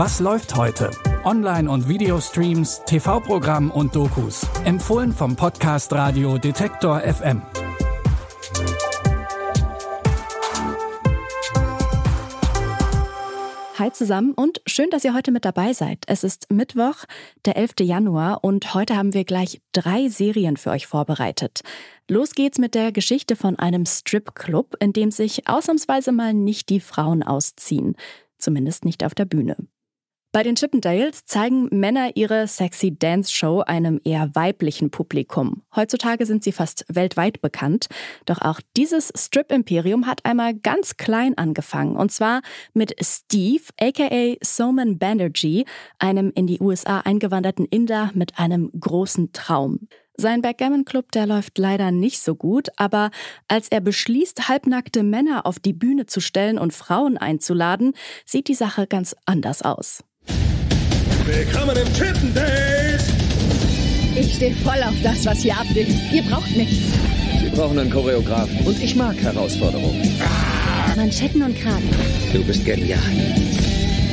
Was läuft heute? Online- und Videostreams, TV-Programm und Dokus. Empfohlen vom Podcast Radio Detektor FM. Hi zusammen und schön, dass ihr heute mit dabei seid. Es ist Mittwoch, der 11. Januar und heute haben wir gleich drei Serien für euch vorbereitet. Los geht's mit der Geschichte von einem Stripclub, in dem sich ausnahmsweise mal nicht die Frauen ausziehen. Zumindest nicht auf der Bühne. Bei den Chippendales zeigen Männer ihre sexy Dance Show einem eher weiblichen Publikum. Heutzutage sind sie fast weltweit bekannt. Doch auch dieses Strip-Imperium hat einmal ganz klein angefangen. Und zwar mit Steve, aka Soman Banerjee, einem in die USA eingewanderten Inder mit einem großen Traum. Sein Backgammon-Club, der läuft leider nicht so gut, aber als er beschließt, halbnackte Männer auf die Bühne zu stellen und Frauen einzuladen, sieht die Sache ganz anders aus. Willkommen im Chippendales! Ich stehe voll auf das, was hier abgeht. Ihr braucht mich. Sie brauchen einen Choreografen. Und ich mag Herausforderungen. Manschetten und Kragen. Du bist genial.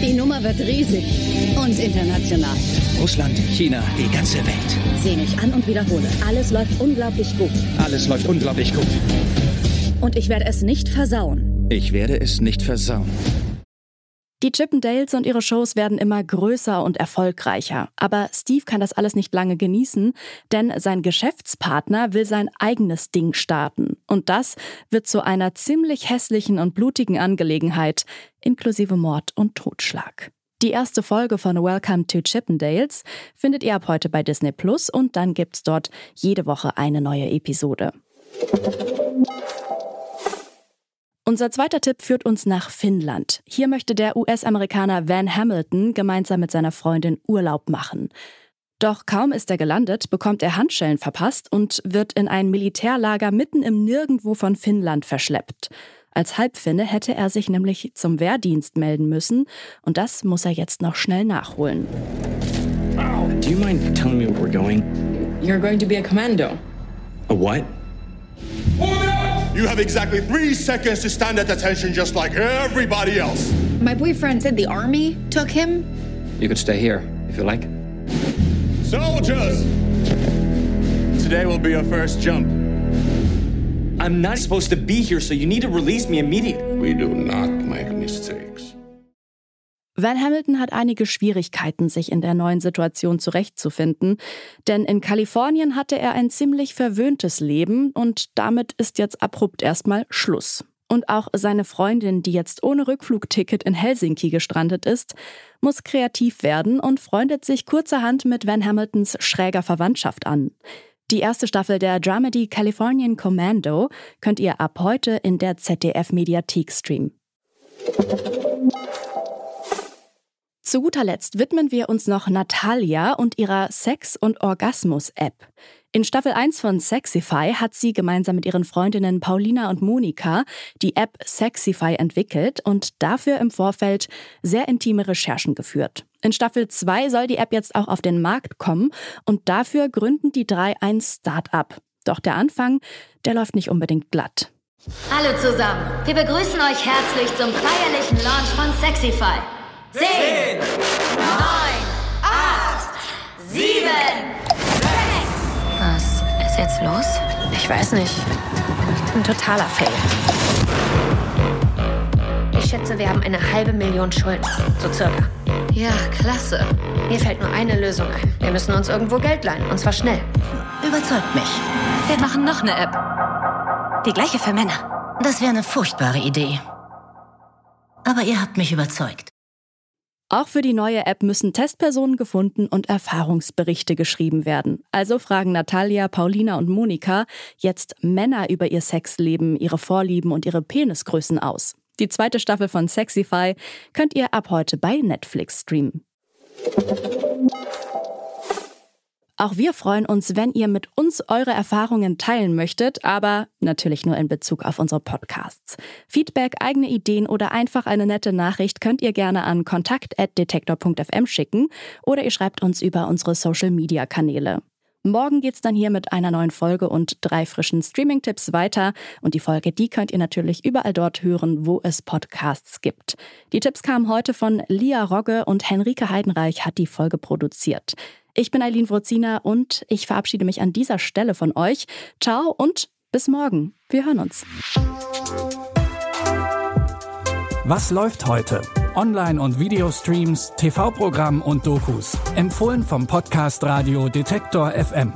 Die Nummer wird riesig und international. Russland, China, die ganze Welt. Seh mich an und wiederhole. Alles läuft unglaublich gut. Alles läuft unglaublich gut. Und ich werde es nicht versauen. Ich werde es nicht versauen. Die Chippendales und ihre Shows werden immer größer und erfolgreicher. Aber Steve kann das alles nicht lange genießen, denn sein Geschäftspartner will sein eigenes Ding starten. Und das wird zu einer ziemlich hässlichen und blutigen Angelegenheit, inklusive Mord und Totschlag. Die erste Folge von Welcome to Chippendales findet ihr ab heute bei Disney Plus und dann gibt's dort jede Woche eine neue Episode. Unser zweiter Tipp führt uns nach Finnland. Hier möchte der US-Amerikaner Van Hamilton gemeinsam mit seiner Freundin Urlaub machen. Doch kaum ist er gelandet, bekommt er Handschellen verpasst und wird in ein Militärlager mitten im Nirgendwo von Finnland verschleppt. Als Halbfinne hätte er sich nämlich zum Wehrdienst melden müssen und das muss er jetzt noch schnell nachholen. Do you mind telling me where we're going? You're going to be a commando. A what? You have exactly three seconds to stand at attention just like everybody else. My boyfriend said the army took him. You could stay here, if you like. Soldiers! Today will be your first jump. I'm not supposed to be here, so you need to release me immediately. We do not make mistakes. Van Hamilton hat einige Schwierigkeiten, sich in der neuen Situation zurechtzufinden, denn in Kalifornien hatte er ein ziemlich verwöhntes Leben und damit ist jetzt abrupt erstmal Schluss. Und auch seine Freundin, die jetzt ohne Rückflugticket in Helsinki gestrandet ist, muss kreativ werden und freundet sich kurzerhand mit Van Hamiltons schräger Verwandtschaft an. Die erste Staffel der Dramedy Californian Commando könnt ihr ab heute in der ZDF-Mediathek streamen. Zu guter Letzt widmen wir uns noch Natalia und ihrer Sex- und Orgasmus-App. In Staffel 1 von Sexify hat sie gemeinsam mit ihren Freundinnen Paulina und Monika die App Sexify entwickelt und dafür im Vorfeld sehr intime Recherchen geführt. In Staffel 2 soll die App jetzt auch auf den Markt kommen und dafür gründen die drei ein Start-up. Doch der Anfang, der läuft nicht unbedingt glatt. Hallo zusammen, wir begrüßen euch herzlich zum feierlichen Launch von Sexify. 10, 9, 8, 7, 6. Was ist jetzt los? Ich weiß nicht. Ein totaler Fail. Ich schätze, wir haben eine halbe Million Schulden. So circa. Ja, klasse. Mir fällt nur eine Lösung ein. Wir müssen uns irgendwo Geld leihen. Und zwar schnell. Überzeugt mich. Wir machen noch eine App. Die gleiche für Männer. Das wäre eine furchtbare Idee. Aber ihr habt mich überzeugt. Auch für die neue App müssen Testpersonen gefunden und Erfahrungsberichte geschrieben werden. Also fragen Natalia, Paulina und Monika jetzt Männer über ihr Sexleben, ihre Vorlieben und ihre Penisgrößen aus. Die zweite Staffel von Sexify könnt ihr ab heute bei Netflix streamen. Auch wir freuen uns, wenn ihr mit uns eure Erfahrungen teilen möchtet, aber natürlich nur in Bezug auf unsere Podcasts. Feedback, eigene Ideen oder einfach eine nette Nachricht könnt ihr gerne an kontakt.detektor.fm schicken oder ihr schreibt uns über unsere Social Media Kanäle. Morgen geht's dann hier mit einer neuen Folge und drei frischen Streaming-Tipps weiter. Und die Folge, die könnt ihr natürlich überall dort hören, wo es Podcasts gibt. Die Tipps kamen heute von Lia Rogge und Henrike Heidenreich hat die Folge produziert. Ich bin Eileen Wrozina und ich verabschiede mich an dieser Stelle von euch. Ciao und bis morgen. Wir hören uns. Was läuft heute? Online- und Videostreams, TV-Programm und Dokus. Empfohlen vom Podcast Radio Detektor FM.